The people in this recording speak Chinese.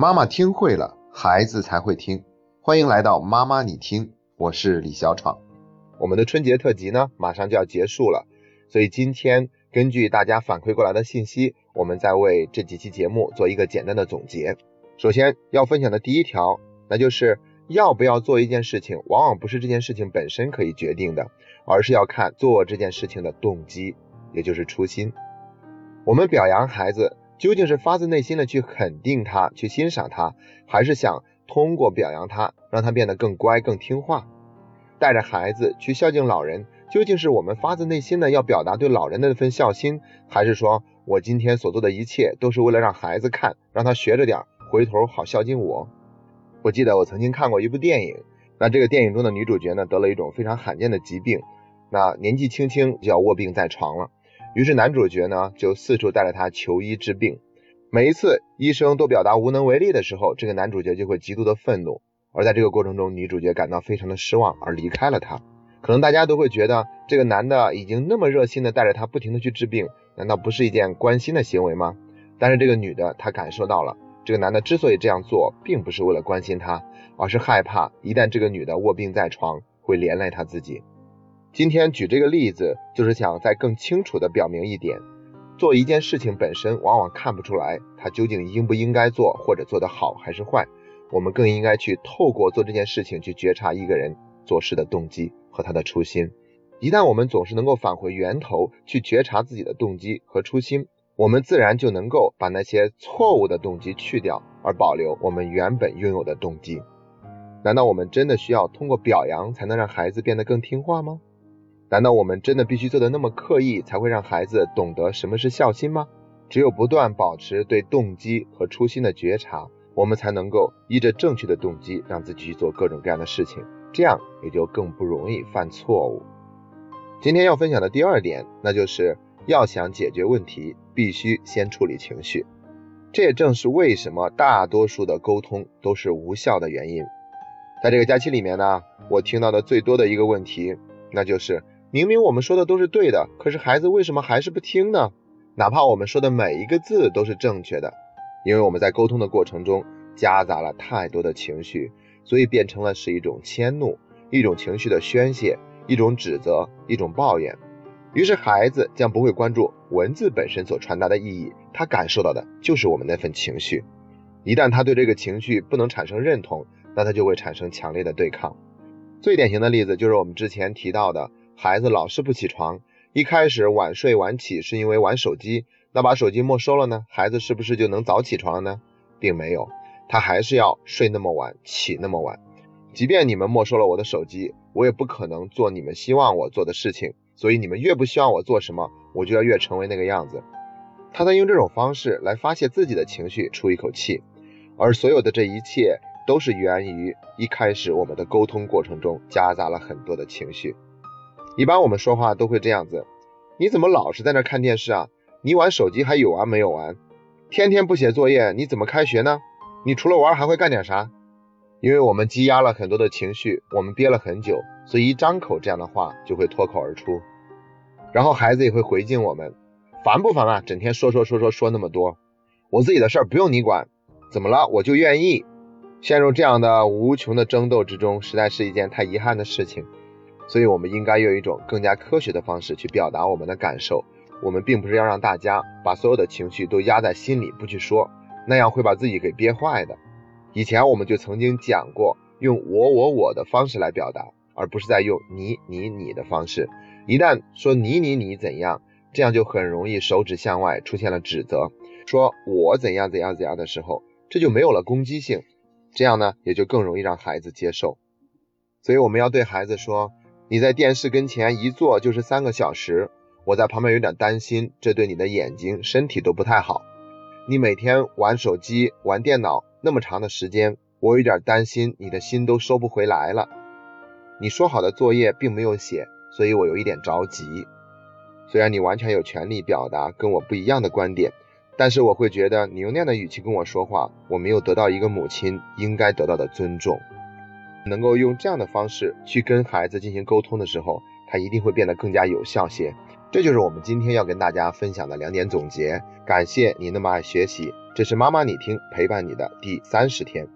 妈妈听会了，孩子才会听。欢迎来到妈妈你听，我是李小闯。我们的春节特辑呢，马上就要结束了，所以今天根据大家反馈过来的信息，我们再为这几期节目做一个简单的总结。首先要分享的第一条，那就是要不要做一件事情，往往不是这件事情本身可以决定的，而是要看做这件事情的动机，也就是初心。我们表扬孩子。究竟是发自内心的去肯定他，去欣赏他，还是想通过表扬他，让他变得更乖、更听话？带着孩子去孝敬老人，究竟是我们发自内心的要表达对老人的那份孝心，还是说我今天所做的一切都是为了让孩子看，让他学着点，回头好孝敬我？我记得我曾经看过一部电影，那这个电影中的女主角呢，得了一种非常罕见的疾病，那年纪轻轻就要卧病在床了。于是男主角呢就四处带着她求医治病，每一次医生都表达无能为力的时候，这个男主角就会极度的愤怒，而在这个过程中，女主角感到非常的失望而离开了他。可能大家都会觉得这个男的已经那么热心的带着她不停的去治病，难道不是一件关心的行为吗？但是这个女的她感受到了，这个男的之所以这样做，并不是为了关心她，而是害怕一旦这个女的卧病在床，会连累他自己。今天举这个例子，就是想再更清楚的表明一点：做一件事情本身，往往看不出来他究竟应不应该做，或者做得好还是坏。我们更应该去透过做这件事情，去觉察一个人做事的动机和他的初心。一旦我们总是能够返回源头，去觉察自己的动机和初心，我们自然就能够把那些错误的动机去掉，而保留我们原本拥有的动机。难道我们真的需要通过表扬才能让孩子变得更听话吗？难道我们真的必须做的那么刻意，才会让孩子懂得什么是孝心吗？只有不断保持对动机和初心的觉察，我们才能够依着正确的动机，让自己去做各种各样的事情，这样也就更不容易犯错误。今天要分享的第二点，那就是要想解决问题，必须先处理情绪。这也正是为什么大多数的沟通都是无效的原因。在这个假期里面呢，我听到的最多的一个问题，那就是。明明我们说的都是对的，可是孩子为什么还是不听呢？哪怕我们说的每一个字都是正确的，因为我们在沟通的过程中夹杂了太多的情绪，所以变成了是一种迁怒，一种情绪的宣泄，一种指责，一种抱怨。于是孩子将不会关注文字本身所传达的意义，他感受到的就是我们那份情绪。一旦他对这个情绪不能产生认同，那他就会产生强烈的对抗。最典型的例子就是我们之前提到的。孩子老是不起床，一开始晚睡晚起是因为玩手机，那把手机没收了呢？孩子是不是就能早起床了呢？并没有，他还是要睡那么晚，起那么晚。即便你们没收了我的手机，我也不可能做你们希望我做的事情。所以你们越不希望我做什么，我就要越成为那个样子。他在用这种方式来发泄自己的情绪，出一口气。而所有的这一切都是源于一开始我们的沟通过程中夹杂了很多的情绪。一般我们说话都会这样子，你怎么老是在那看电视啊？你玩手机还有完没有完？天天不写作业，你怎么开学呢？你除了玩还会干点啥？因为我们积压了很多的情绪，我们憋了很久，所以一张口这样的话就会脱口而出。然后孩子也会回敬我们，烦不烦啊？整天说说说说说那么多，我自己的事儿不用你管，怎么了？我就愿意。陷入这样的无穷的争斗之中，实在是一件太遗憾的事情。所以，我们应该用一种更加科学的方式去表达我们的感受。我们并不是要让大家把所有的情绪都压在心里不去说，那样会把自己给憋坏的。以前我们就曾经讲过，用我我我的方式来表达，而不是在用你你你的方式。一旦说你你你怎样，这样就很容易手指向外出现了指责，说我怎样怎样怎样的时候，这就没有了攻击性，这样呢也就更容易让孩子接受。所以我们要对孩子说。你在电视跟前一坐就是三个小时，我在旁边有点担心，这对你的眼睛、身体都不太好。你每天玩手机、玩电脑那么长的时间，我有点担心你的心都收不回来了。你说好的作业并没有写，所以我有一点着急。虽然你完全有权利表达跟我不一样的观点，但是我会觉得你用那样的语气跟我说话，我没有得到一个母亲应该得到的尊重。能够用这样的方式去跟孩子进行沟通的时候，他一定会变得更加有效些。这就是我们今天要跟大家分享的两点总结。感谢你那么爱学习，这是妈妈你听陪伴你的第三十天。